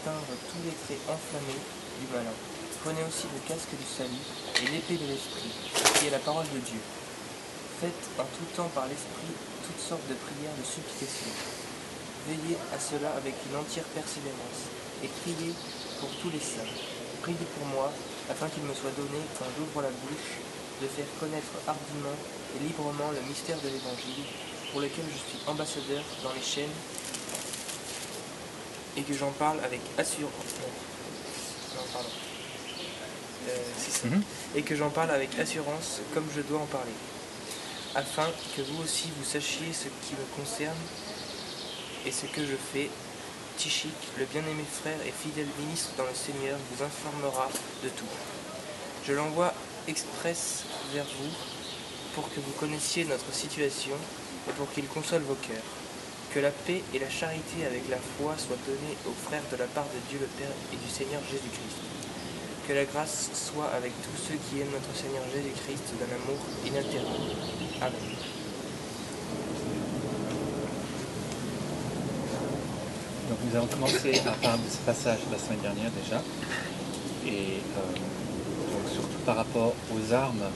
tous les traits enflammés du malin. Prenez aussi le casque du salut et l'épée de l'esprit, qui est la parole de Dieu. Faites en tout temps par l'esprit toutes sortes de prières de supplication. Veillez à cela avec une entière persévérance et criez pour tous les saints. Priez pour moi, afin qu'il me soit donné, quand j'ouvre la bouche, de faire connaître hardiment et librement le mystère de l'Évangile, pour lequel je suis ambassadeur dans les chaînes, et que j'en parle avec assurance. Non, pardon. Euh. Mhm. Et que j'en parle avec assurance, comme je dois en parler, afin que vous aussi vous sachiez ce qui me concerne et ce que je fais. Tichik, le bien-aimé frère et fidèle ministre dans le Seigneur, vous informera de tout. Je l'envoie express vers vous pour que vous connaissiez notre situation et pour qu'il console vos cœurs. Que la paix et la charité avec la foi soient données aux frères de la part de Dieu le Père et du Seigneur Jésus-Christ. Que la grâce soit avec tous ceux qui aiment notre Seigneur Jésus-Christ d'un amour inaltérable. Amen. Donc nous avons commencé à parler de ce passage la semaine dernière déjà, et euh, surtout par rapport aux armes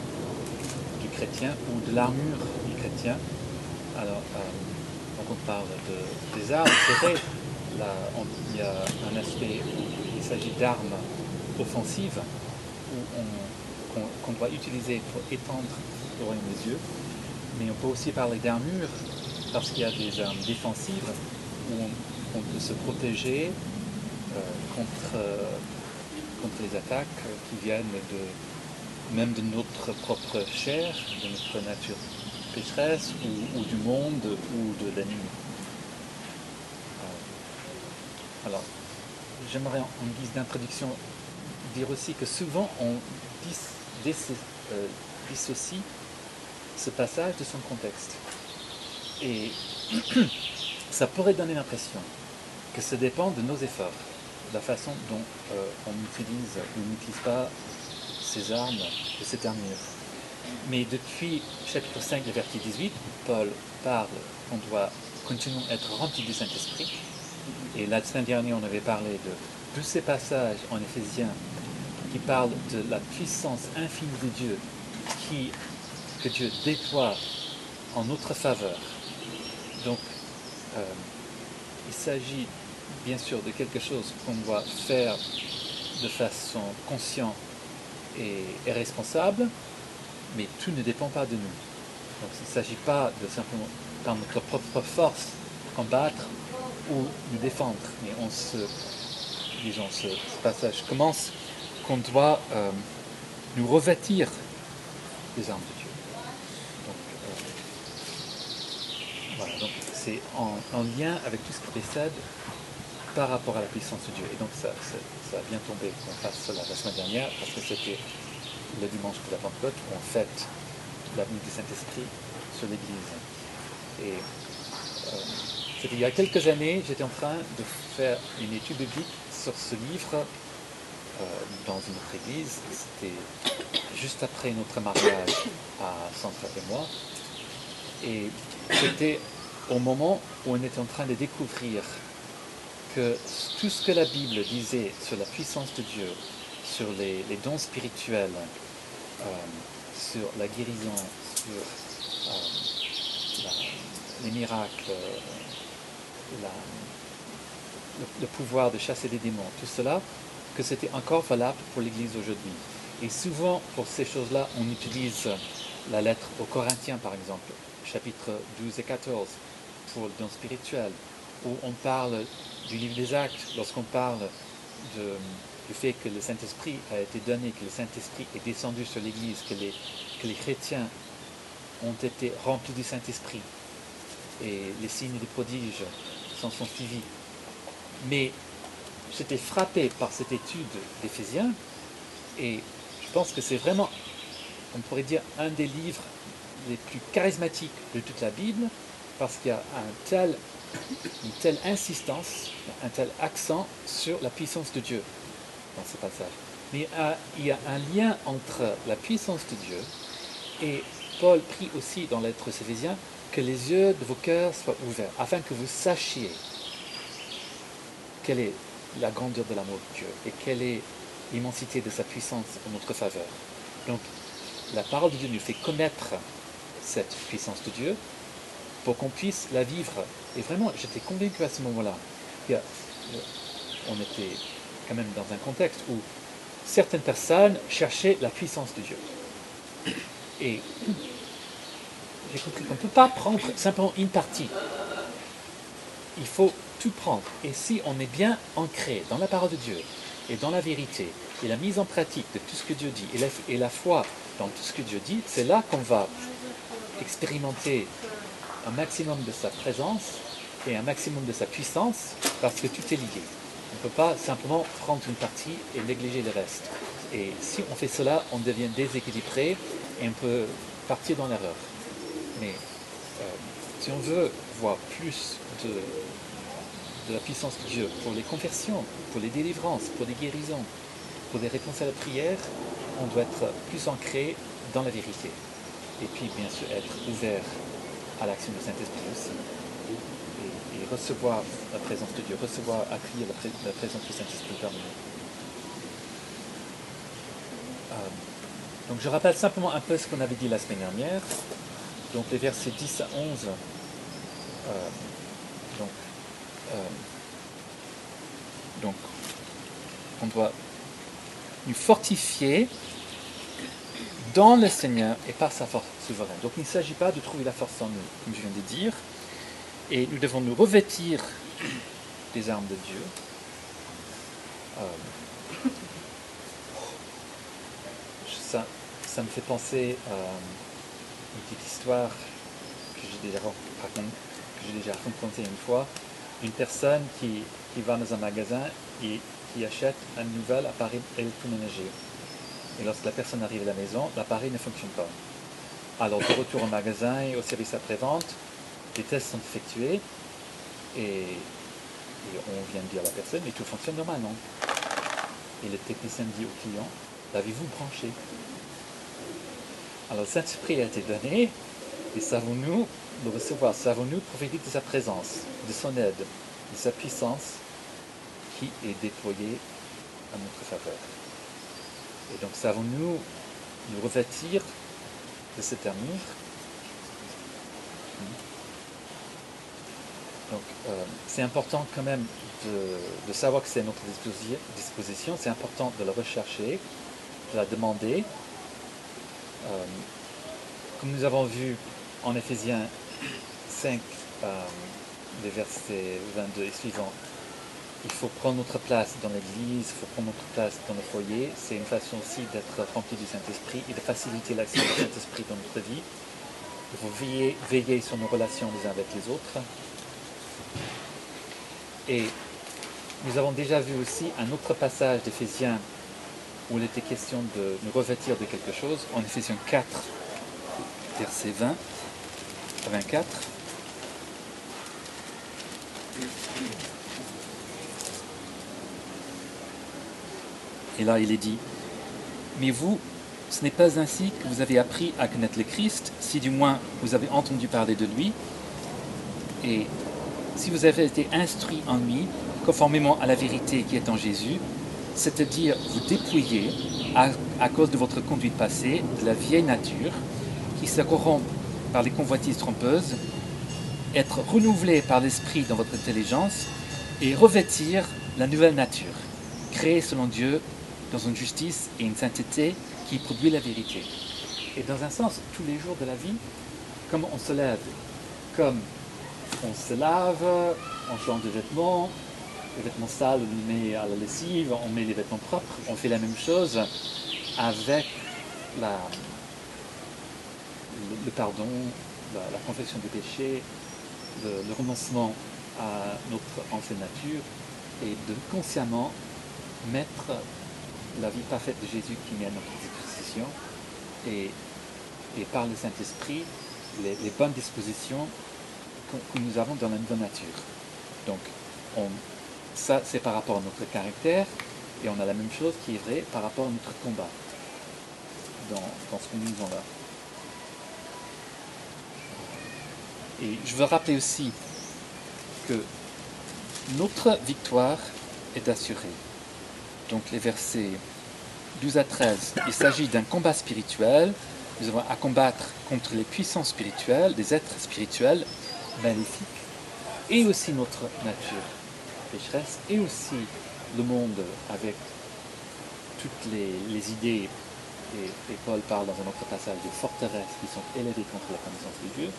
du chrétien ou de l'armure du chrétien. Alors, euh, donc on parle de, des armes, c'est vrai, il y a un aspect où il s'agit d'armes offensives qu'on doit utiliser pour étendre le royaume des dieux, mais on peut aussi parler d'armure parce qu'il y a des armes défensives où on, peut se protéger euh, contre, euh, contre les attaques qui viennent même de notre propre chair, de notre nature pécheresse ou, du monde ou de l'ennemi. Euh, alors, j'aimerais en, guise d'introduction dire aussi que souvent on euh, dissocie ce passage de son contexte. Et ça pourrait donner l'impression que ça dépend de nos efforts, de la façon dont euh, on utilise ou n'utilise pas ces armes et cette armure. Mais depuis chapitre 5, le verset 18, Paul parle qu'on doit continuer à être rempli du Saint-Esprit. Et la semaine dernière, on avait parlé de tous ces passages en Éphésiens qui parlent de la puissance infinie de Dieu qui, que Dieu déploie en notre faveur. Donc, euh, il s'agit bien sûr de quelque chose qu'on doit faire de façon consciente et responsable, mais tout ne dépend pas de nous. Donc il ne s'agit pas de simplement par notre propre force combattre ou nous défendre, mais on se, disons, ce, passage commence qu'on doit euh, nous revêtir des armes de Dieu. Donc, euh, voilà, donc c'est en, en lien avec tout ce qui précède par rapport à la puissance de Dieu. Et donc ça, ça, ça a bien tombé qu'on fasse cela la semaine dernière, parce que c'était le dimanche de la Pentecôte on fête la venue du Saint-Esprit sur l'Église. Et euh, il y a quelques années, j'étais en train de faire une étude biblique sur ce livre euh, dans une autre église. C'était juste après notre mariage à Sandra et moi. Et c'était au moment où on était en train de découvrir que tout ce que la Bible disait sur la puissance de Dieu, sur les dons spirituels, euh, sur la guérison, sur euh, les miracles, euh, le, pouvoir de chasser des démons, tout cela, que c'était encore valable pour l'Église aujourd'hui. Et souvent, pour ces choses-là, on utilise la lettre aux Corinthiens, par exemple, chapitre 12 et 14, pour le don spirituel, où on parle du livre des actes, lorsqu'on parle de- du fait que le Saint-Esprit a été donné, que le Saint-Esprit est descendu sur l'Église, que les, que les chrétiens ont été remplis du Saint-Esprit, et les signes des prodiges s'en sont suivis. Mais j'étais frappé par cette étude d'Éphésiens, et je pense que c'est vraiment, on pourrait dire, un des livres les plus charismatiques de toute la Bible, parce qu'il y a un tel, une telle insistance, un tel accent sur la puissance de Dieu dans ce passage. Mais euh, il y a un lien entre la puissance de Dieu et Paul prie aussi dans l'être aux Éphésiens que les yeux de vos cœurs soient ouverts, afin que vous sachiez quelle est la grandeur de l'amour de Dieu et quelle est l'immensité de sa puissance en notre faveur. Donc, la parole de Dieu nous fait connaître cette puissance de Dieu pour qu'on puisse la vivre. Et vraiment, j'étais convaincu à ce moment-là. Euh, on était quand même dans un contexte où certaines personnes cherchaient la puissance de Dieu. Et j'ai compris qu'on ne peut pas prendre simplement une partie. Il faut tout prendre. Et si on est bien ancré dans la parole de Dieu et dans la vérité et la mise en pratique de tout ce que Dieu dit et la, et la foi dans tout ce que Dieu dit, c'est là qu'on va expérimenter un maximum de sa présence et un maximum de sa puissance parce que tout est lié. On ne peut pas simplement prendre une partie et négliger le reste. Et si on fait cela, on devient déséquilibré et on peut partir dans l'erreur. Mais euh, si on veut voir plus de, de la puissance de Dieu pour les conversions, pour les délivrances, pour les guérisons, pour les réponses à la prière, on doit être plus ancré dans la vérité. Et puis, bien sûr, être ouvert à l'action du Saint-Esprit aussi. Recevoir la présence de Dieu, recevoir, accueillir la présence du Saint-Esprit parmi nous. Euh, donc, je rappelle simplement un peu ce qu'on avait dit la semaine dernière. Donc, les versets 10 à 11. euh, donc, euh, donc, on doit nous fortifier dans le Seigneur et par sa force souveraine. Donc il ne s'agit pas de trouver la force en nous, comme je viens de dire, et nous devons nous revêtir des armes de Dieu. Euh, ça, ça me fait penser à une petite histoire que j'ai déjà, déjà racontée une fois. Une personne qui, qui va dans un magasin et qui achète un nouvel appareil électroménager. Et lorsque la personne arrive à la maison, l'appareil ne fonctionne pas. Alors, de retour au magasin et au service après-vente, les tests sont effectués et, on vient de dire à la personne, mais tout fonctionne normalement. Et le technicien dit au client, l'avez-vous branché? Alors, le Saint-Esprit a été donné et savons-nous le recevoir Savons-nous profiter de sa présence, de son aide, de sa puissance qui est déployée à notre faveur. Et donc savons-nous nous revêtir de cette armure Donc euh, c'est important quand même de, savoir que c'est à notre disposi- disposition, c'est important de la rechercher, de la demander. Euh, comme nous avons vu en Éphésiens 5, euh, les versets 22 et suivants, il faut prendre notre place dans l'église, il faut prendre notre place dans le foyer. C'est une façon aussi d'être rempli du Saint-Esprit et de faciliter l'action du Saint-Esprit dans notre vie. Il faut veiller sur nos relations les uns avec les autres. Et nous avons déjà vu aussi un autre passage d'Éphésiens où il était question de nous revêtir de quelque chose, en Éphésiens 4, verset 20 à 24. Et là, il est dit, mais vous, ce n'est pas ainsi que vous avez appris à connaître le Christ, si du moins vous avez entendu parler de lui, et si vous avez été instruit en lui, conformément à la vérité qui est en Jésus, c'est-à-dire vous dépouiller, à, cause de votre conduite passée, de la vieille nature, qui se corrompt par les convoitises trompeuses, être renouvelé par l'esprit dans votre intelligence, et revêtir la nouvelle nature, créée selon Dieu dans une justice et une sainteté qui produit la vérité. Et dans un sens, tous les jours de la vie, comme on se lève, comme on se lave, on change de vêtements, les vêtements sales, on les met à la lessive, on met les vêtements propres, on fait la même chose avec le, pardon, la, confession des péchés, le, renoncement à notre ancienne nature et de consciemment mettre la vie parfaite de Jésus qui met à notre disposition et, par le Saint-Esprit les bonnes dispositions que, nous avons dans la nouvelle nature. Donc, on, ça c'est par rapport à notre caractère et on a la même chose qui est vraie par rapport à notre combat dans, dans ce que nous vivons là. Et je veux rappeler aussi que notre victoire est assurée. Donc les versets 12 à 13, il s'agit d'un combat spirituel. Nous avons à combattre contre les puissances spirituelles, des êtres spirituels maléfiques, et aussi notre nature pécheresse, et aussi le monde avec toutes les, idées, et, et, Paul parle dans un autre passage des forteresses qui sont élevées contre la connaissance de Dieu.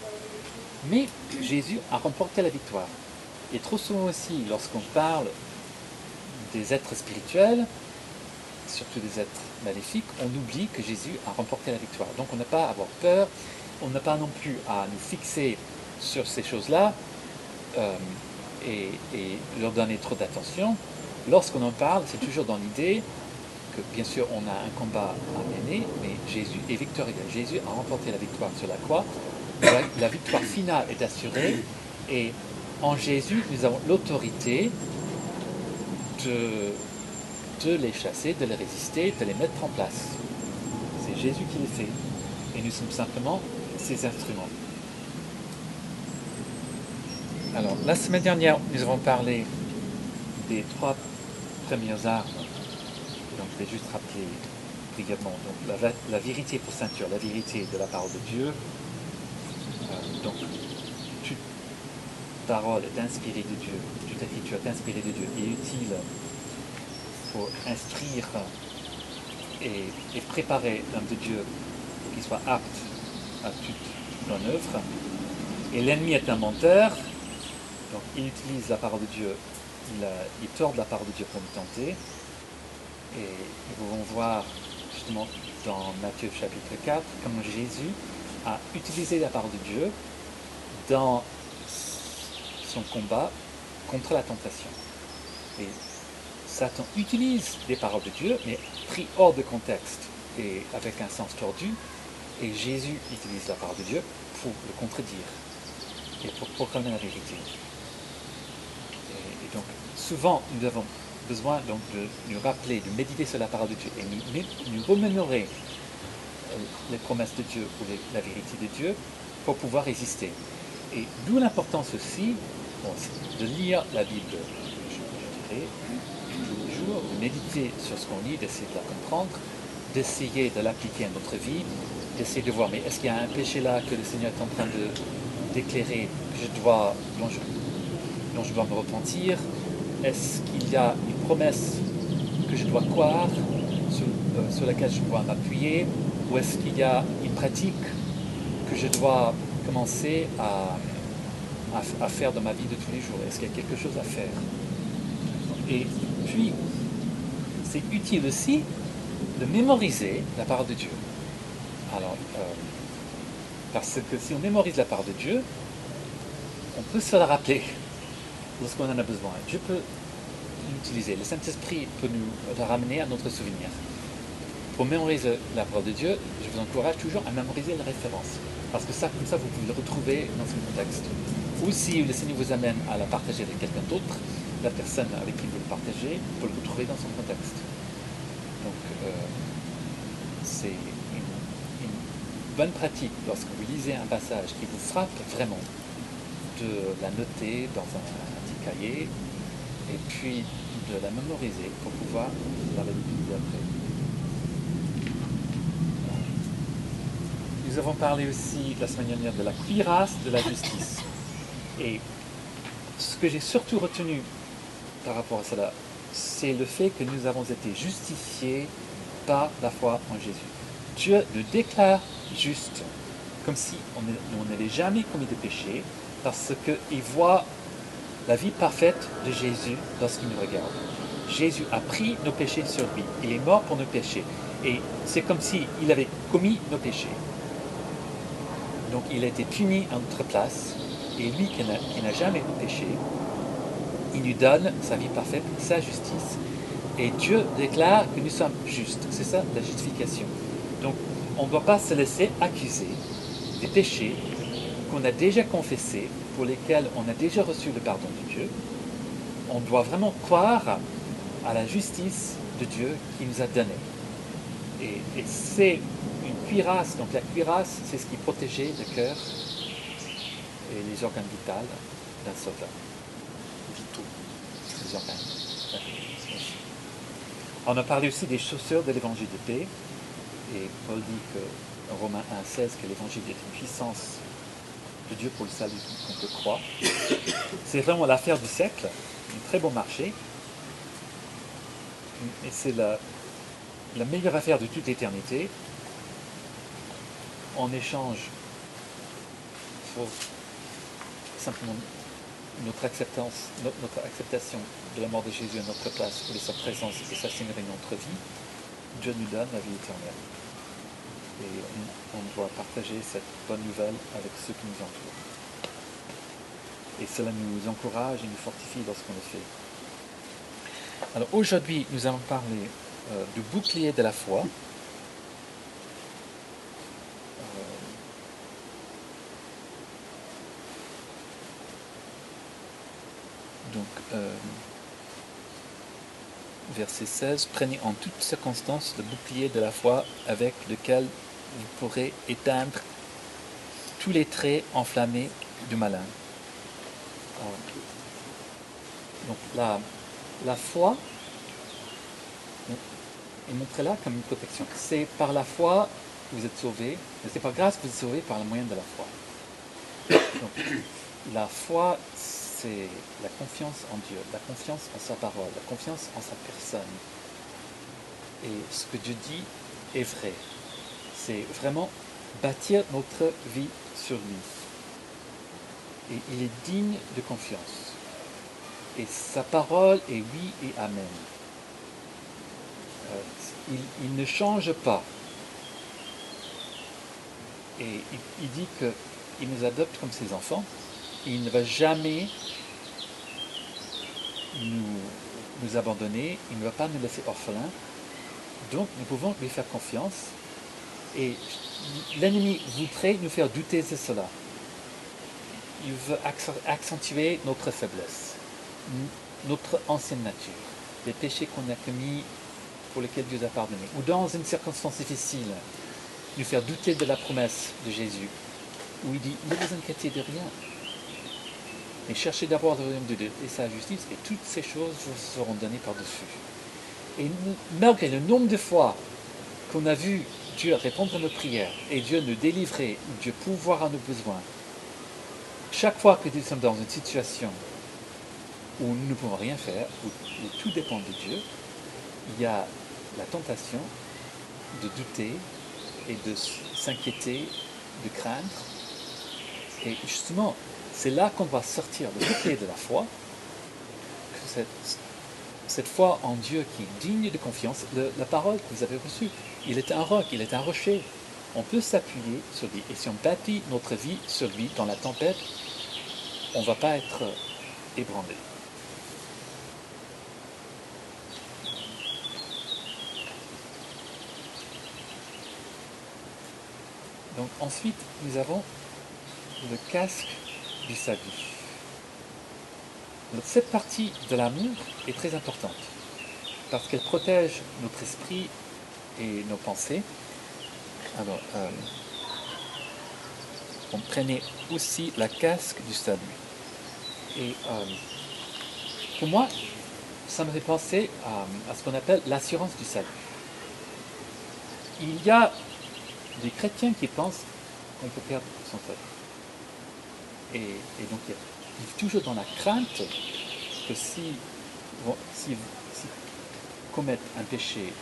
Mais Jésus a remporté la victoire. Et trop souvent aussi, lorsqu'on parle des êtres spirituels, surtout des êtres maléfiques, on oublie que Jésus a remporté la victoire. Donc on n'a pas à avoir peur, on n'a pas non plus à nous fixer sur ces choses-là euh, et, leur donner trop d'attention. Lorsqu'on en parle, c'est toujours dans l'idée que bien sûr on a un combat à mener, mais Jésus est victorieux. Jésus a remporté la victoire sur la croix. La, victoire finale est assurée et en Jésus, nous avons l'autorité de de les chasser, de les résister, de les mettre en place. C'est Jésus qui les fait. Et nous sommes simplement ses instruments. Alors, la semaine dernière, nous avons parlé des trois premières armes. Donc, je vais juste rappeler brièvement. Donc, la, vérité pour ceinture, la vérité de la parole de Dieu. Euh, donc, toute parole est inspirée de Dieu, toute écriture est inspirée de Dieu et utile instruire et, préparer l'homme de Dieu pour qu'il soit apte à toute bonne œuvre. Et l'ennemi est un menteur, donc il utilise la parole de Dieu, il, tord la parole de Dieu pour nous tenter. Et nous pouvons voir justement dans Matthieu chapitre 4 comment Jésus a utilisé la parole de Dieu dans son combat contre la tentation. Et Satan utilise les paroles de Dieu, mais pris hors de contexte et avec un sens tordu. Et Jésus utilise la parole de Dieu pour le contredire et pour proclamer la vérité. Donc, souvent, nous avons besoin de nous rappeler, de méditer sur la parole de Dieu et nous, nous remémorer euh, les promesses de Dieu ou la vérité de Dieu pour pouvoir résister. Et d'où l'importance aussi de lire la Bible, je dirais, de méditer sur ce qu'on lit, d'essayer de la comprendre, d'essayer de l'appliquer à notre vie, d'essayer de voir, mais est-ce qu'il y a un péché là que le Seigneur est en train de d'éclairer, je dois, dois me repentir. Est-ce qu'il y a une promesse que je dois croire, euh, sur, laquelle je dois m'appuyer Ou est-ce qu'il y a une pratique que je dois commencer à faire dans ma vie de tous les jours? Est-ce qu'il y a quelque chose à faire? Et puis, c'est utile aussi de mémoriser la parole de Dieu. Alors, euh, parce que si on mémorise la parole de Dieu, on peut se la rappeler lorsqu'on en a besoin. Dieu peut l'utiliser. Le Saint-Esprit peut nous la ramener à notre souvenir. Pour mémoriser la parole de Dieu, je vous encourage toujours à mémoriser les références. Parce que ça, comme ça, vous pouvez le retrouver dans son contexte. Ou si le Seigneur vous amène à la partager avec quelqu'un d'autre, la personne avec qui vous le partagez, pour le retrouver dans son contexte. Donc, euh, c'est une, bonne pratique lorsque vous lisez un passage qui vous frappe vraiment, de la noter dans un, cahier et puis de la mémoriser pour pouvoir la réutiliser après. Nous avons parlé aussi la semaine dernière de la cuirasse de la justice. Et ce que j'ai surtout retenu par rapport à cela, c'est le fait que nous avons été justifiés par la foi en Jésus. Dieu nous déclare juste, comme si on n'avait jamais commis de péché, parce qu'il voit la vie parfaite de Jésus lorsqu'il nous regarde. Jésus a pris nos péchés sur lui. Il est mort pour nos péchés. Et c'est comme s'il avait commis nos péchés. Donc il a été puni à notre place. Et lui qui n'a jamais péché, il nous donne sa vie parfaite, sa justice. Et Dieu déclare que nous sommes justes. C'est ça la justification. Donc on ne doit pas se laisser accuser des péchés qu'on a déjà confessés, pour lesquels on a déjà reçu le pardon de Dieu, on doit vraiment croire à la justice de Dieu qui nous a donné. Et, c'est une cuirasse, donc la cuirasse, c'est ce qui protégeait le cœur et les organes vitaux d'un soldat. Vitaux. Les. On a parlé aussi des chaussures de l'évangile de paix. Et Paul dit que, Romains 1,16, que l'évangile est une puissance de Dieu pour le salut qu'on peut croire. C'est vraiment l'affaire du siècle, un très bon marché. Et c'est la, meilleure affaire de toute l'éternité. En échange pour simplement notre acceptance, notre, acceptation de la mort de Jésus à notre place de sa présence et sa seigneurie dans notre vie, Dieu nous donne la vie éternelle. Et on, doit partager cette bonne nouvelle avec ceux qui nous entourent. Et cela nous encourage et nous fortifie dans ce qu'on le fait. Alors aujourd'hui, nous allons parler euh, du bouclier de la foi. Euh, donc, euh, verset 16, prenez en toutes circonstances le bouclier de la foi avec lequel vous pourrez éteindre tous les traits enflammés du malin. Donc la, la foi est montrée là comme une protection. C'est par la foi que vous êtes sauvés, mais c'est par grâce que vous êtes sauvés par le moyen de la foi. La foi, c'est la confiance en Dieu, la confiance en sa parole, la confiance en sa personne. Et ce que Dieu dit est vrai. C'est vraiment bâtir notre vie sur lui. Et il est digne de confiance. Et sa parole est oui et amen. Euh, il, ne change pas. Et il, dit qu'il nous adopte comme ses enfants. Il ne va jamais nous abandonner, il ne va pas nous laisser orphelins. Donc nous pouvons lui faire confiance. Et l'ennemi voudrait nous faire douter de cela. Il veut accentuer notre faiblesse, notre ancienne nature, les péchés qu'on a commis pour lesquels Dieu a pardonné. Ou dans une circonstance difficile, nous faire douter de la promesse de Jésus, où il dit, ne vous inquiétez de rien, mais cherchez d'abord le royaume de Dieu et sa justice, et toutes ces choses vous seront données par-dessus. Et malgré le nombre de fois qu'on a vu Dieu répondre à nos prières, et Dieu nous délivrer, Dieu pouvoir à nos besoins, chaque fois que nous sommes dans une situation où nous ne pouvons rien faire, où, tout dépend de Dieu, il y a la tentation de douter et de s'inquiéter, de craindre. Et justement, c'est là qu'on va sortir le bouclier de la foi, cette, cette, foi en Dieu qui est digne de confiance, la parole que vous avez reçue, il est un roc, il est un rocher. On peut s'appuyer sur lui. Et si on bâtit notre vie sur lui dans la tempête, on ne va pas être ébranlé. Donc ensuite, nous avons le casque du salut. Cette partie de l'amour est très importante parce qu'elle protège notre esprit et nos pensées. Alors, euh, on prenait aussi la casque du salut. Et euh, pour moi, ça me fait penser à, ce qu'on appelle l'assurance du salut. Il y a des chrétiens qui pensent qu'on peut perdre son salut. Et, donc, ils vivent toujours dans la crainte que si, si, si commettent un péché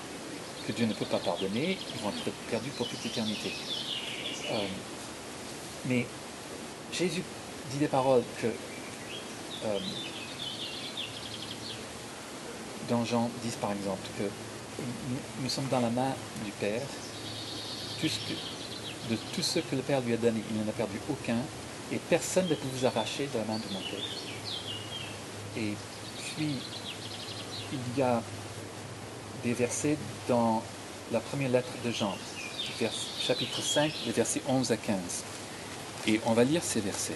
que Dieu ne peut pas pardonner, ils vont être perdus pour toute l'éternité. Euh, mais Jésus dit des paroles que euh, dans Jean 10 par exemple, que nous, sommes dans la main du Père, de tout ce que le Père lui a donné, il n'en a perdu aucun, et personne ne peut vous arracher de la main de mon Père. Et puis, il y a des versets dans la première lettre de Jean, chapitre 5, les versets 11 à 15. Et on va lire ces versets.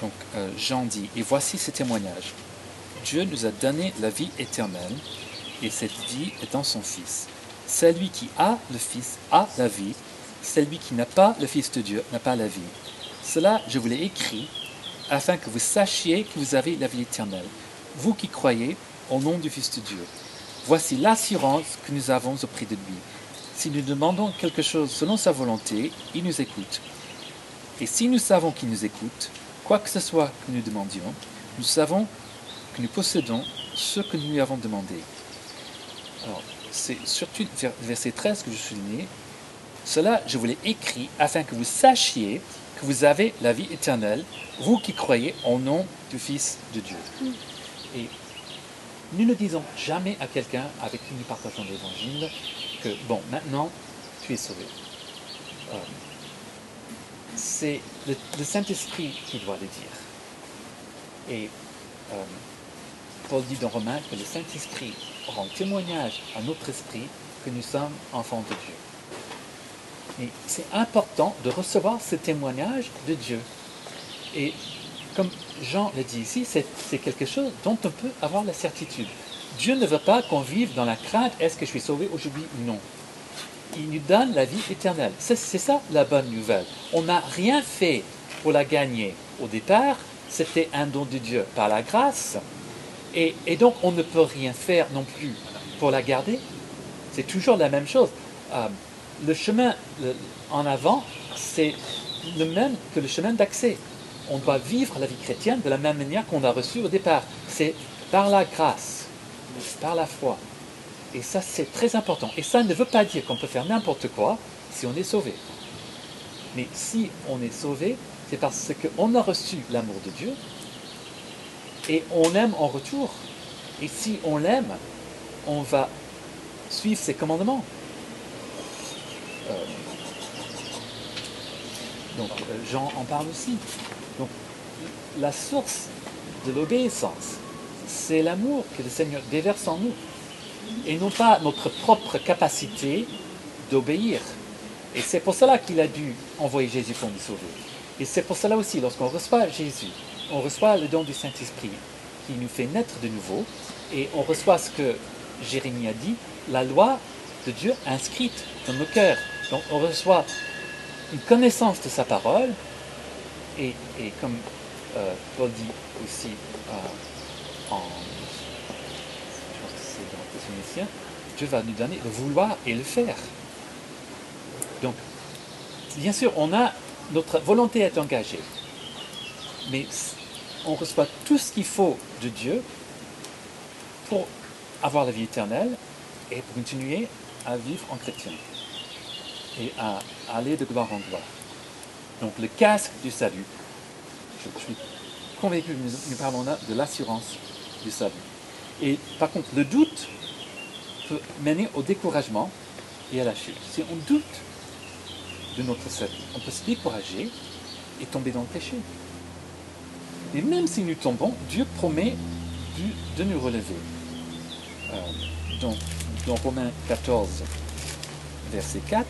Donc euh, Jean dit, et voici ce témoignage. Dieu nous a donné la vie éternelle, et cette vie est dans son Fils. Celui qui a le Fils a la vie, celui qui n'a pas le Fils de Dieu n'a pas la vie. Cela, je vous l'ai écrit afin que vous sachiez que vous avez la vie éternelle, vous qui croyez au nom du Fils de Dieu. Voici l'assurance que nous avons auprès de lui. Si nous demandons quelque chose selon sa volonté, il nous écoute. Et si nous savons qu'il nous écoute, quoi que ce soit que nous demandions, nous savons que nous possédons ce que nous lui avons demandé. Alors, c'est surtout verset 13 que je né. Cela, je vous l'ai écrit afin que vous sachiez que vous avez la vie éternelle, vous qui croyez au nom du Fils de Dieu. Et nous ne disons jamais à quelqu'un avec qui nous partageons l'évangile que, bon, maintenant, tu es sauvé. Euh, c'est le, Saint-Esprit qui doit le dire. Et euh, Paul dit dans Romains que le Saint-Esprit rend témoignage à notre esprit que nous sommes enfants de Dieu. Mais c'est important de recevoir ce témoignage de Dieu. Et comme Jean le dit ici, c'est quelque chose dont on peut avoir la certitude. Dieu ne veut pas qu'on vive dans la crainte, est-ce que je suis sauvé aujourd'hui ou non? Il nous donne la vie éternelle. C'est ça la bonne nouvelle. On n'a rien fait pour la gagner. Au départ, c'était un don de Dieu par la grâce. Et, donc, on ne peut rien faire non plus pour la garder. C'est toujours la même chose. Euh, le chemin en avant, c'est le même que le chemin d'accès. On doit vivre la vie chrétienne de la même manière qu'on a reçu au départ. C'est par la grâce, par la foi. Et ça, c'est très important. Et ça ne veut pas dire qu'on peut faire n'importe quoi si on est sauvé. Mais si on est sauvé, c'est parce qu'on a reçu l'amour de Dieu et on aime en retour. Et si on l'aime, on va suivre ses commandements. Euh, donc euh, Jean en parle aussi. Donc la source de l'obéissance, c'est l'amour que le Seigneur déverse en nous, et non pas notre propre capacité d'obéir. Et c'est pour cela qu'il a dû envoyer Jésus pour nous sauver. Et c'est pour cela aussi, lorsqu'on reçoit Jésus, on reçoit le don du Saint-Esprit qui nous fait naître de nouveau, et on reçoit ce que Jérémie a dit, la loi de Dieu inscrite dans nos cœurs. Donc on reçoit une connaissance de sa parole, et, comme euh, Paul dit aussi euh, en, je pense que c'est dans Dieu va nous donner le vouloir et le faire. Donc, bien sûr, on a notre volonté est engagée, mais on reçoit tout ce qu'il faut de Dieu pour avoir la vie éternelle et pour continuer à vivre en chrétien et à aller de gloire en gloire. Donc le casque du salut, je suis convaincu que nous parlons là de l'assurance du salut. Et par contre, le doute peut mener au découragement et à la chute. Si on doute de notre salut, on peut se décourager et tomber dans le péché. Et même si nous tombons, Dieu promet de nous relever. Euh, donc, dans Romains 14, verset 4,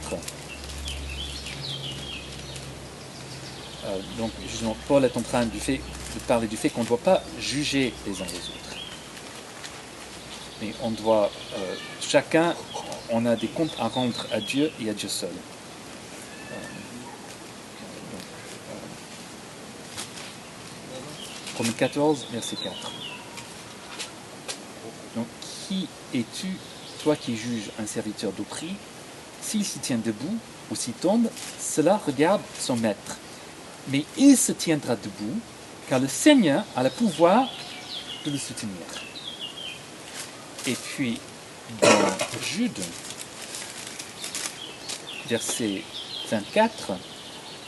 euh, donc Paul est en train de parler du fait qu'on ne doit pas juger les uns les autres. Mais on doit, euh, chacun, on a des comptes à rendre à Dieu et à Dieu seul. Romains 14, verset 4. Donc, qui es-tu, toi qui juges un serviteur d'oppris S'il s'y tient debout ou s'il tombe, cela regarde son maître. Mais il se tiendra debout, car le Seigneur a le pouvoir de le soutenir. Et puis, dans Jude, verset 24,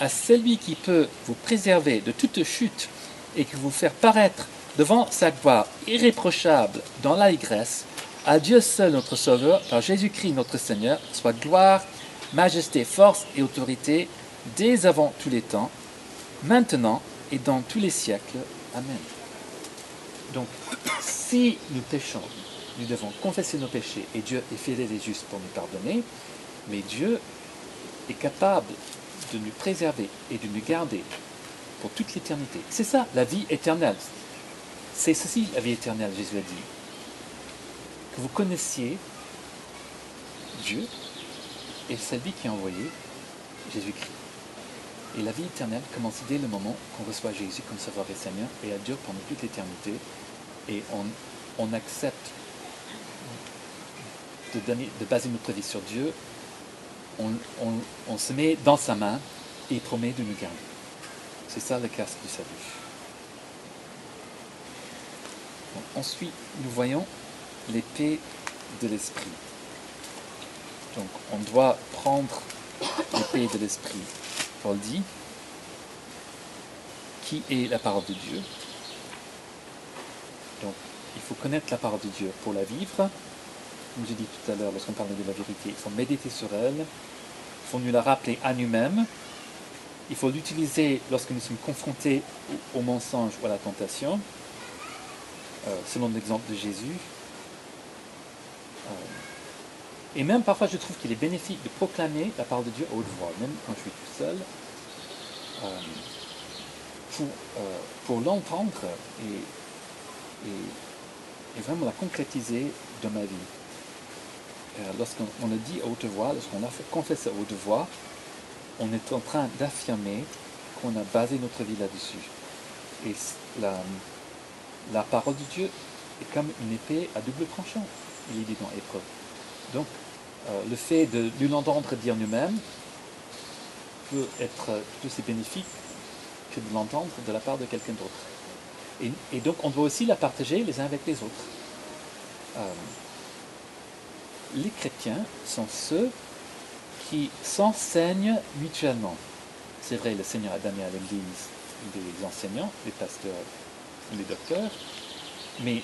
à celui qui peut vous préserver de toute chute et qui vous faire paraître devant sa gloire irréprochable dans l'allégresse, à Dieu seul notre Sauveur, par Jésus-Christ notre Seigneur, soit gloire, majesté, force et autorité dès avant tous les temps, maintenant et dans tous les siècles. Amen. Donc, si nous péchons, nous devons confesser nos péchés et Dieu est fidèle et juste pour nous pardonner, mais Dieu est capable de nous préserver et de nous garder pour toute l'éternité. C'est ça, la vie éternelle. C'est ceci, la vie éternelle, Jésus a dit. Que vous connaissiez Dieu et celui qui a envoyé Jésus-Christ. Et la vie éternelle commence dès le moment qu'on reçoit Jésus comme Sauveur et Seigneur et elle dure pendant toute l'éternité. Et on, accepte de, baser notre vie sur Dieu. On, on- on se met dans sa main et il promet de nous garder. C'est ça le casque du salut. Ensuite, nous voyons l'épée de l'esprit. Donc, on doit prendre l'épée de l'esprit. Paul dit, qui est la parole de Dieu? Donc, il faut connaître la parole de Dieu pour la vivre. Comme j'ai dit tout à l'heure, lorsqu'on parlait de la vérité, il faut méditer sur elle. Il faut nous la rappeler à nous-mêmes. Il faut l'utiliser lorsque nous sommes confrontés au, mensonge ou à la tentation, euh, selon l'exemple de Jésus. Euh, et même parfois, je trouve qu'il est bénéfique de proclamer la parole de Dieu à haute voix, même quand je suis tout seul, euh, pour, l'entendre et, et, vraiment la concrétiser dans ma vie. Lorsqu'on on le dit à haute voix, lorsqu'on a fait confesser à haute voix, on est en train d'affirmer qu'on a basé notre vie là-dessus. Et la, parole de Dieu est comme une épée à double tranchant, il est dit dans Hébreu. Donc, euh, le fait de, de l'entendre dire nous-mêmes peut être tout aussi bénéfique que de l'entendre de la part de quelqu'un d'autre. Et, et donc, on doit aussi la partager les uns avec les autres. Euh, les chrétiens sont ceux qui s'enseignent mutuellement. C'est vrai, le Seigneur a donné à l'Église des enseignants, des pasteurs, des docteurs, mais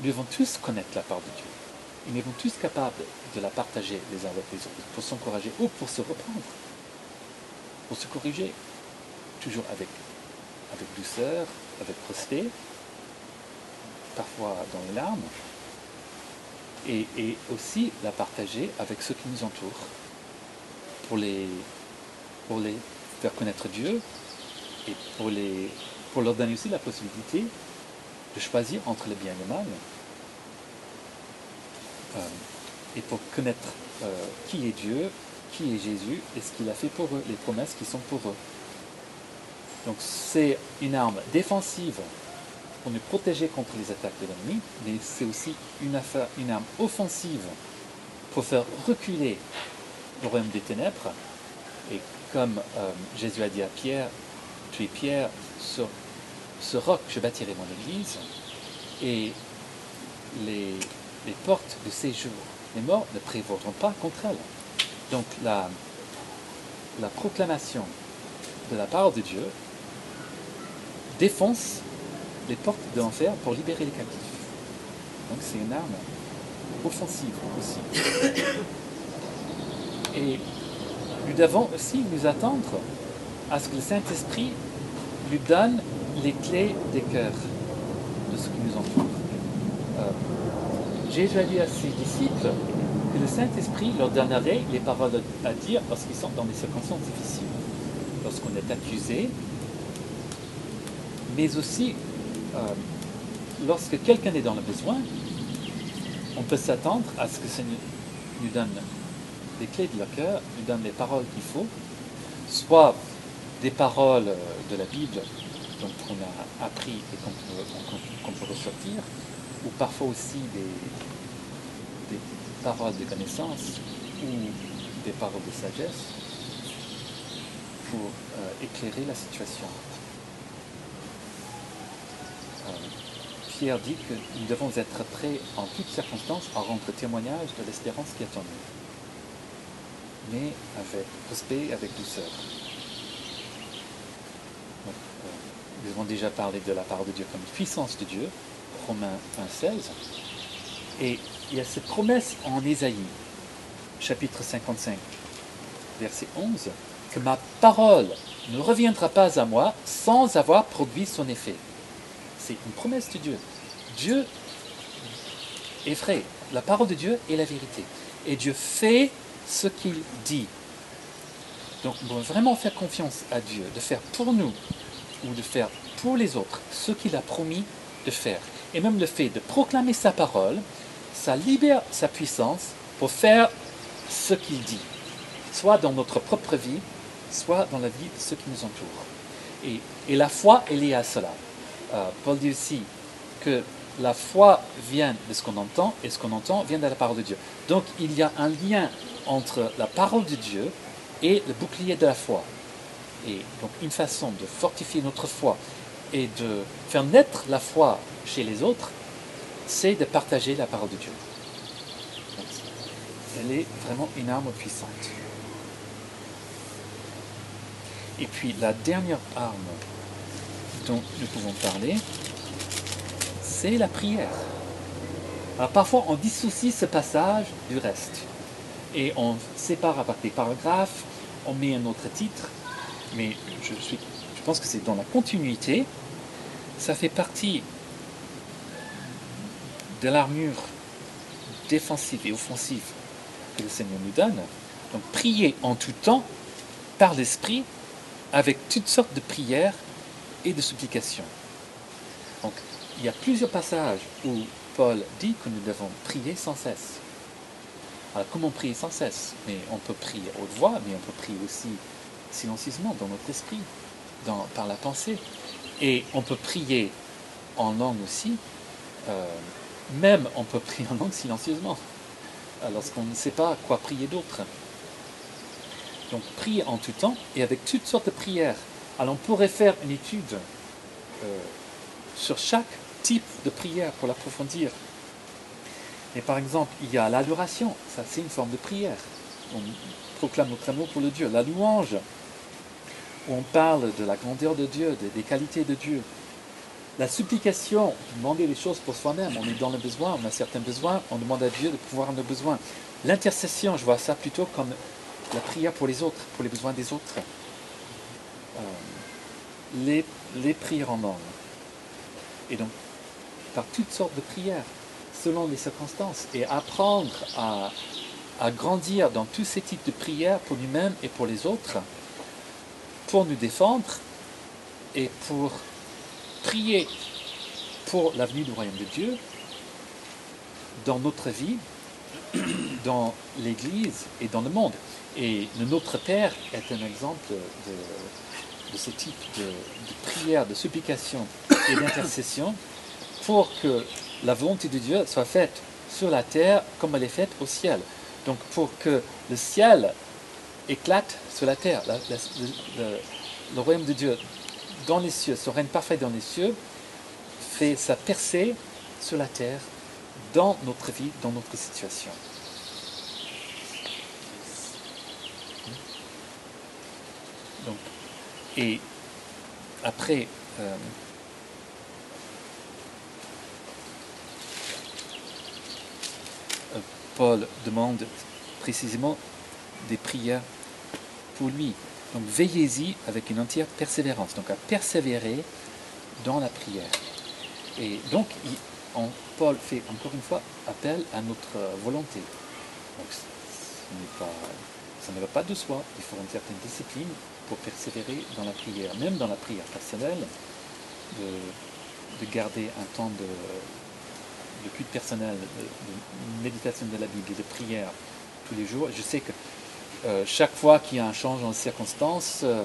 nous devons tous connaître la part de Dieu. Et nous sommes tous capables de la partager les uns avec les autres pour s'encourager ou pour se reprendre, pour se corriger, toujours avec, avec douceur, avec respect, parfois dans les larmes, et, aussi la partager avec ceux qui nous entourent pour les, faire connaître Dieu et pour leur donner aussi la possibilité de choisir entre le bien et le mal euh, et pour connaître euh, qui est Dieu, qui est Jésus et ce qu'il a fait pour eux, les promesses qui sont pour eux. Donc c'est une arme défensive pour nous protéger contre les attaques de l'ennemi, mais c'est aussi une, affaire, une arme offensive pour faire reculer le royaume des ténèbres. Et comme euh, Jésus a dit à Pierre, tu es Pierre, sur ce roc je bâtirai mon église, et les, portes de séjour, les morts ne prévaudront pas contre elle. Donc la, la proclamation de la parole de Dieu défonce les portes de l'enfer pour libérer les captifs. Donc c'est une arme offensive aussi. Et nous devons aussi nous attendre à ce que le Saint-Esprit lui donne les clés des cœurs de ce qui nous entoure. Euh, Jésus a dit à ses disciples que le Saint-Esprit leur donnerait les paroles à dire lorsqu'ils sont dans des circonstances difficiles, lorsqu'on est accusé, mais aussi lorsque quelqu'un est dans le besoin, on peut s'attendre à ce que Seigneur nous donne les clés de leur cœur, nous donne les paroles qu'il faut, soit des paroles de la Bible donc qu'on a appris et qu'on peut, ressortir, ou parfois aussi des, des paroles de connaissance ou des paroles de sagesse pour euh, éclairer la situation. Pierre dit que nous devons être prêts en toutes circonstances à rendre témoignage de l'espérance qui est en nous, mais avec respect et avec douceur. Euh, nous avons déjà parlé de la parole de Dieu comme puissance de Dieu, Romains 1,16. Et il y a cette promesse en Ésaïe, chapitre 55, verset 11, que ma parole ne reviendra pas à moi sans avoir produit son effet. C'est une promesse de Dieu. Dieu est vrai. La parole de Dieu est la vérité. Et Dieu fait ce qu'il dit. Donc, on vraiment faire confiance à Dieu, de faire pour nous ou de faire pour les autres ce qu'il a promis de faire. Et même le fait de proclamer sa parole, ça libère sa puissance pour faire ce qu'il dit, soit dans notre propre vie soit dans la vie de ceux qui nous entourent. Et, et la foi est liée à cela. Euh, Paul dit aussi que la foi vient de ce qu'on entend et ce qu'on entend vient de la parole de Dieu. Donc il y a un lien entre la parole de Dieu et le bouclier de la foi. Et donc une façon de fortifier notre foi et de faire naître la foi chez les autres, c'est de partager la parole de Dieu. elle est vraiment une arme puissante. Et puis la dernière arme nous pouvons parler, c'est la prière. Alors parfois on dissocie ce passage du reste et on sépare par des paragraphes, on met un autre titre, mais je, je pense que c'est dans la continuité, ça fait partie de l'armure défensive et offensive que le Seigneur nous donne. Donc prier en tout temps par l'Esprit avec toutes sortes de prières et de supplications. Donc il y a plusieurs passages où Paul dit que nous devons prier sans cesse. Alors comment prier sans cesse? Mais on peut prier haute voix, mais on peut prier aussi silencieusement dans notre esprit, dans, par la pensée. Et on peut prier en langue aussi. Euh, même on peut prier en langue silencieusement, lorsqu'on ne sait pas quoi prier d'autre. Donc prier en tout temps et avec toutes sortes de prières. Alors on pourrait faire une étude euh, sur chaque type de prière pour l'approfondir. Et par exemple, il y a l'adoration, ça c'est une forme de prière. On proclame notre amour pour le Dieu. La louange, où on parle de la grandeur de Dieu, des qualités de Dieu. La supplication, demander les choses pour soi-même. On est dans le besoin, on a certains besoins, on demande à Dieu de pouvoir nos besoins. L'intercession, je vois ça plutôt comme la prière pour les autres, pour les besoins des autres. Euh, les, les prières en langue. Et donc, par toutes sortes de prières, selon les circonstances, et apprendre à, à grandir dans tous ces types de prières pour nous-mêmes et pour les autres, pour nous défendre et pour prier pour l'avenir du royaume de Dieu dans notre vie, dans l'Église et dans le monde. Et notre Père est un exemple de, ce type de, de prière, de supplication et d'intercession pour que la volonté de Dieu soit faite sur la terre comme elle est faite au ciel. Donc pour que le ciel éclate sur la terre, le, royaume de Dieu dans les cieux, son règne parfait dans les cieux, fait sa percée sur la terre, dans notre vie, dans notre situation. Donc, et après, euh, Paul demande précisément des prières pour lui. Donc veillez-y avec une entière persévérance, donc à persévérer dans la prière. Et donc Paul fait encore une fois appel à notre volonté. Donc ça ne va pas de soi, il faut une certaine discipline pour persévérer dans la prière, même dans la prière personnelle, de garder un temps de, de culte personnel, de, méditation de la Bible et de prière tous les jours, je sais que euh, chaque fois qu'il y a un changement de circonstances, euh,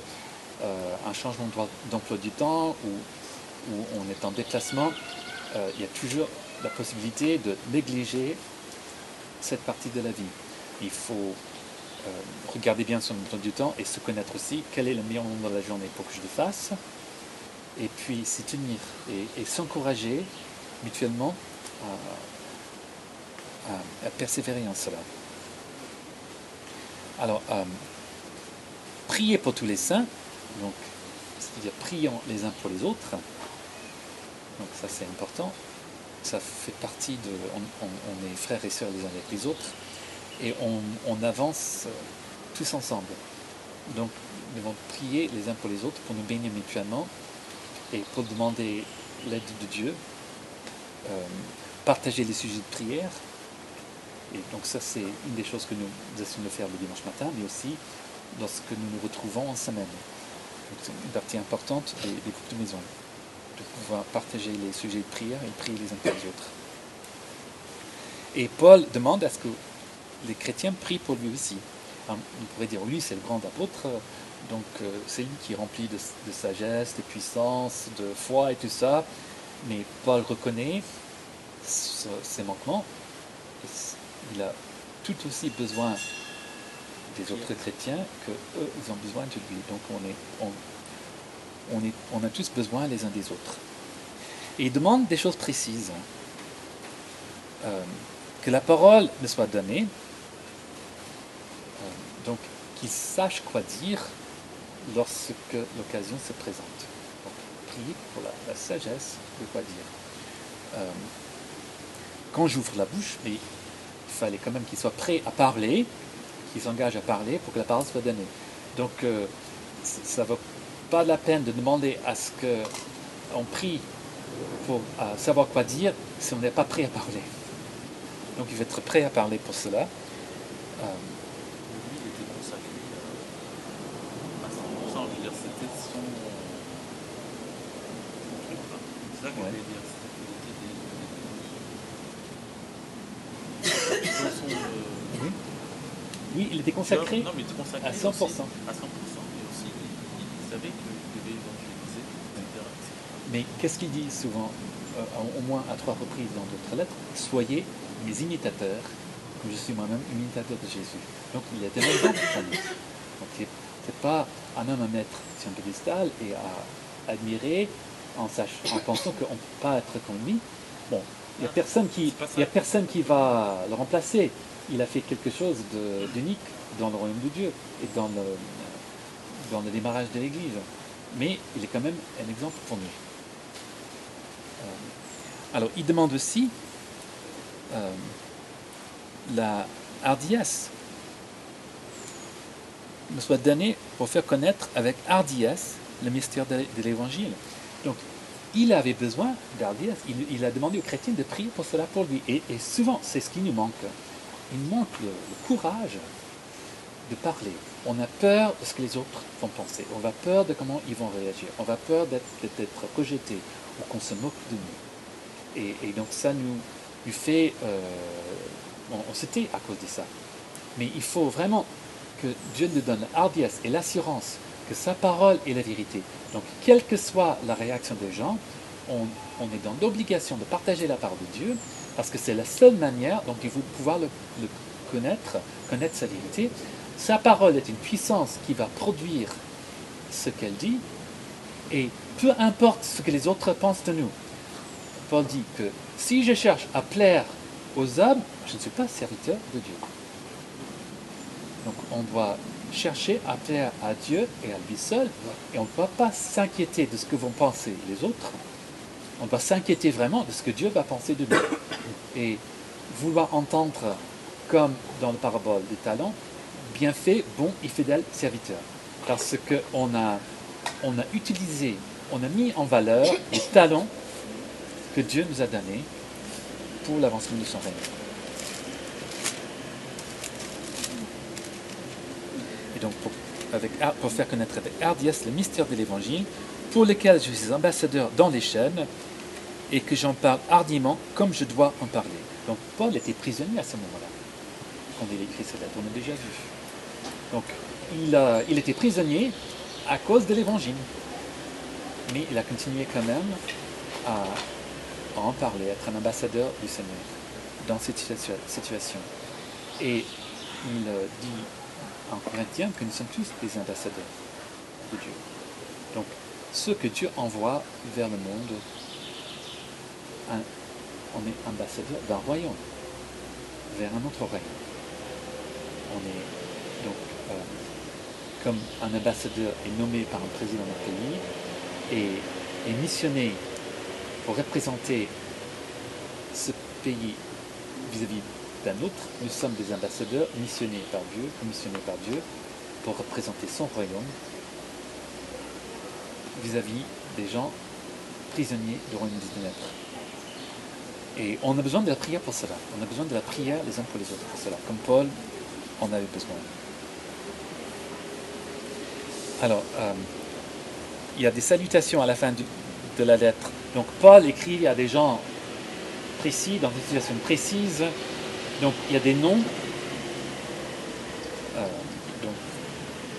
euh, un changement d'emploi du temps ou, on est en déplacement, il y a toujours la possibilité de négliger cette partie de la vie. Il faut regarder bien son emploi du temps et se connaître aussi quel est le meilleur moment de la journée pour que je le fasse. Et puis s'y tenir et s'encourager mutuellement à, persévérer en cela. Alors, euh, prier pour tous les saints, donc, c'est-à-dire prions les uns pour les autres, donc ça c'est important, ça fait partie de, on, est frères et sœurs les uns avec les autres, et on, avance tous ensemble. Donc, nous devons prier les uns pour les autres pour nous bénir mutuellement et pour demander l'aide de Dieu. Euh, partager les sujets de prière. Et donc ça, c'est une des choses que nous essayons de faire le dimanche matin, mais aussi lorsque nous nous retrouvons en semaine. C'est une partie importante des, groupes de maison, de pouvoir partager les sujets de prière et prier les uns pour les autres. Et Paul demande à ce que les chrétiens prient pour lui aussi. on pourrait dire, lui, c'est le grand apôtre, Donc euh, c'est lui qui est rempli de, sagesse, de puissance, de foi et tout ça. Mais Paul reconnaît ses manquements. Il a tout aussi besoin des autres chrétiens que eux, ils ont besoin de lui. Donc on est, on, est, on a tous besoin les uns des autres. Et il demande des choses précises. Euh, que la parole me soit donnée, donc qu'il sache quoi dire lorsque l'occasion se présente. Donc prier pour la, sagesse de quoi dire. Euh, quand j'ouvre la bouche, il fallait quand même qu'il soit prêt à parler, qu'il s'engage à parler pour que la parole soit donnée. Donc euh, ça ne vaut pas la peine de demander à ce qu'on prie pour savoir quoi dire si on n'est pas prêt à parler. Donc il faut être prêt à parler pour cela. Euh, Lui, il était consacré euh, à 100%. Je veux dire, c'était son. son truc, quoi. C'est ça que Ouais. je voulais dire. C'était- il était- Dans son, euh, oui, il était consacré. Non, mais il était consacré à 100%. aussi, à 100%. Et aussi, il, il savait qu'il devait évangéliser, etc. etc. Mais qu'est-ce qu'il dit souvent, euh, au moins à trois reprises dans d'autres lettres? Soyez mes imitateurs, comme je suis moi-même imitateur de Jésus. Donc il exemple pour nous. Donc c'est pas un homme à mettre sur un pédestal et à admirer en, en pensant qu'on ne peut pas être comme lui. Bon, il n'y a, personne qui- y a personne qui va le remplacer. Il a fait quelque chose d'unique dans le royaume de Dieu et dans le, dans le démarrage de l'Église. Mais il est quand même un exemple pour nous. Euh, alors, il demande aussi euh, la hardiesse me soit donnée pour faire connaître avec hardiesse le mystère de, l'Évangile. Donc, il avait besoin d'hardiesse. Il, a demandé aux chrétiens de prier pour cela pour lui. Et, souvent, c'est ce qui nous manque. Il manque le, courage de parler. On a peur de ce que les autres vont penser. On a peur de comment ils vont réagir. On a peur d'être rejeté ou qu'on se moque de nous. Et, donc ça nous, fait... euh, on, on se tait à cause de ça. Mais il faut vraiment Dieu nous donne la hardiesse et l'assurance que sa parole est la vérité. Donc, quelle que soit la réaction des gens, on, on est dans l'obligation de partager la parole de Dieu parce que c'est la seule manière dont il faut pouvoir le, le connaître, connaître sa vérité. Sa parole est une puissance qui va produire ce qu'elle dit et peu importe ce que les autres pensent de nous. Paul dit que si je cherche à plaire aux hommes, je ne suis pas serviteur de Dieu. Donc on doit chercher à plaire à Dieu et à lui seul, et on ne doit pas s'inquiéter de ce que vont penser les autres. On doit s'inquiéter vraiment de ce que Dieu va penser de nous. Et vouloir entendre, comme dans le parabole des talents, bien fait, bon et fidèle serviteur. Parce qu'on a, on a utilisé, on a mis en valeur les talents que Dieu nous a donnés pour l'avancement de son règne. Donc, pour, avec, pour faire connaître avec hardiesse le mystère de l'Évangile, pour lequel je suis ambassadeur dans les chaînes, et que j'en parle hardiment comme je dois en parler. Donc, Paul était prisonnier à ce moment-là, quand il écrit lettre, on l'a déjà vu. Donc, il, a- il était prisonnier à cause de l'Évangile. Mais il a continué quand même à, à en parler, à être un ambassadeur du Seigneur dans cette situa- situation. Et il dit en Corinthiens que nous sommes tous des ambassadeurs de Dieu. Donc, ceux que Dieu envoie vers le monde, on est ambassadeur d'un royaume, vers un autre royaume. On est donc, euh, comme un ambassadeur est nommé par un président d'un pays et est missionné pour représenter ce pays vis-à-vis d'un autre, nous sommes des ambassadeurs missionnés par Dieu, commissionnés par Dieu, pour représenter son royaume vis-à-vis des gens prisonniers du royaume des ténèbres. Et on a besoin de la prière pour cela. On a besoin de la prière les uns pour les autres pour cela, comme Paul en avait besoin. Alors, euh, il y a des salutations à la fin de la lettre. Donc, Paul écrit à des gens précis, dans des situations précises. Donc, il y a des noms. Euh, donc,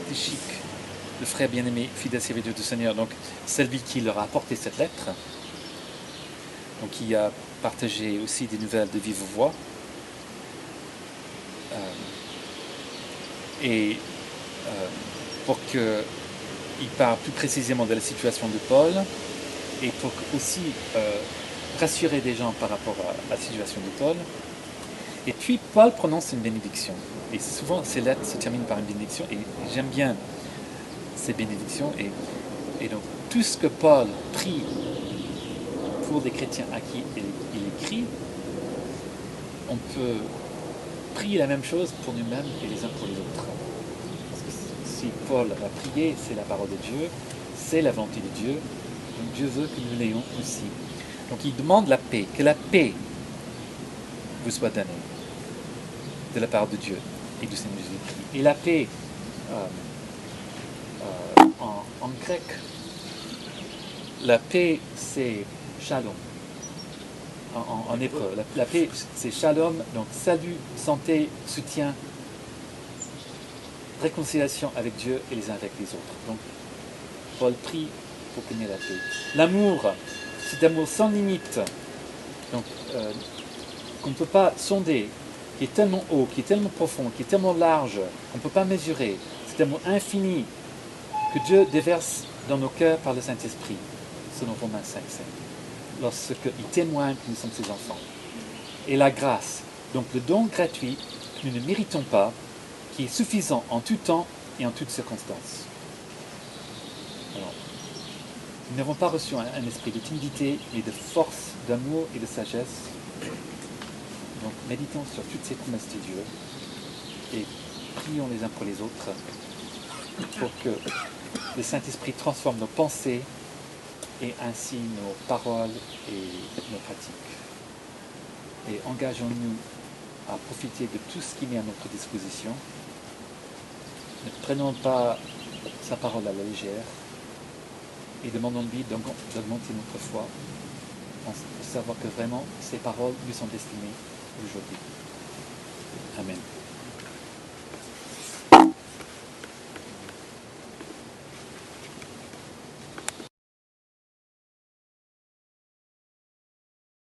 Tychique, le frère bien-aimé, fidèle serviteur du Seigneur, donc celui qui leur a apporté cette lettre, donc qui a partagé aussi des nouvelles de vive voix. Euh, et euh, pour qu'il parle plus précisément de la situation de Paul et pour aussi rassurer des gens par rapport à la situation de Paul. Et puis Paul prononce une bénédiction. Et souvent ces lettres se terminent par une bénédiction et j'aime bien ces bénédictions. Et, donc tout ce que Paul prie pour des chrétiens à qui il, écrit, on peut prier la même chose pour nous-mêmes et les uns pour les autres. Parce que si Paul a prié, c'est la parole de Dieu, c'est la volonté de Dieu. Donc Dieu veut que nous l'ayons aussi. Donc il demande la paix, que la paix vous soit donnée de la part de Dieu et du Seigneur Jésus-Christ. Et la paix, en, grec, la paix c'est shalom. En, en, hébreu, la, paix c'est shalom, donc salut, santé, soutien, réconciliation avec Dieu et les uns avec les autres. Donc Paul prie pour qu'il y ait la paix. L'amour, cet amour sans limite, donc euh, qu'on ne peut pas sonder, qui est tellement haut, qui est tellement profond, qui est tellement large, qu'on ne peut pas mesurer, cet amour infini que Dieu déverse dans nos cœurs par le Saint-Esprit, selon Romains 5, 5, lorsqu'il témoigne que nous sommes ses enfants. Et la grâce, donc le don gratuit que nous ne méritons pas, qui est suffisant en tout temps et en toutes circonstances. Alors, nous n'avons pas reçu un, un esprit de timidité, mais de force, d'amour et de sagesse. Donc méditons sur toutes ces promesses de Dieu et prions les uns pour les autres pour que le Saint-Esprit transforme nos pensées et ainsi nos paroles et nos pratiques. Et engageons-nous à profiter de tout ce qui est à notre disposition. Ne prenons pas sa parole à la légère et demandons-lui d'augmenter notre foi pour savoir que vraiment ces paroles lui sont destinées aujourd'hui. Amen.